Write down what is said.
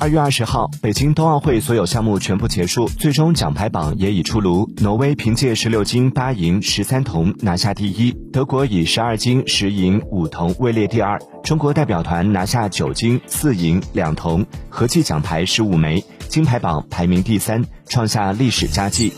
二月二十号北京冬奥会所有项目全部结束最终奖牌榜也已出炉。挪威凭借十六金八银十三铜拿下第一德国以十二金十银五铜位列第二。中国代表团拿下九金四银两铜合计奖牌十五枚金牌榜排名第三创下历史佳绩。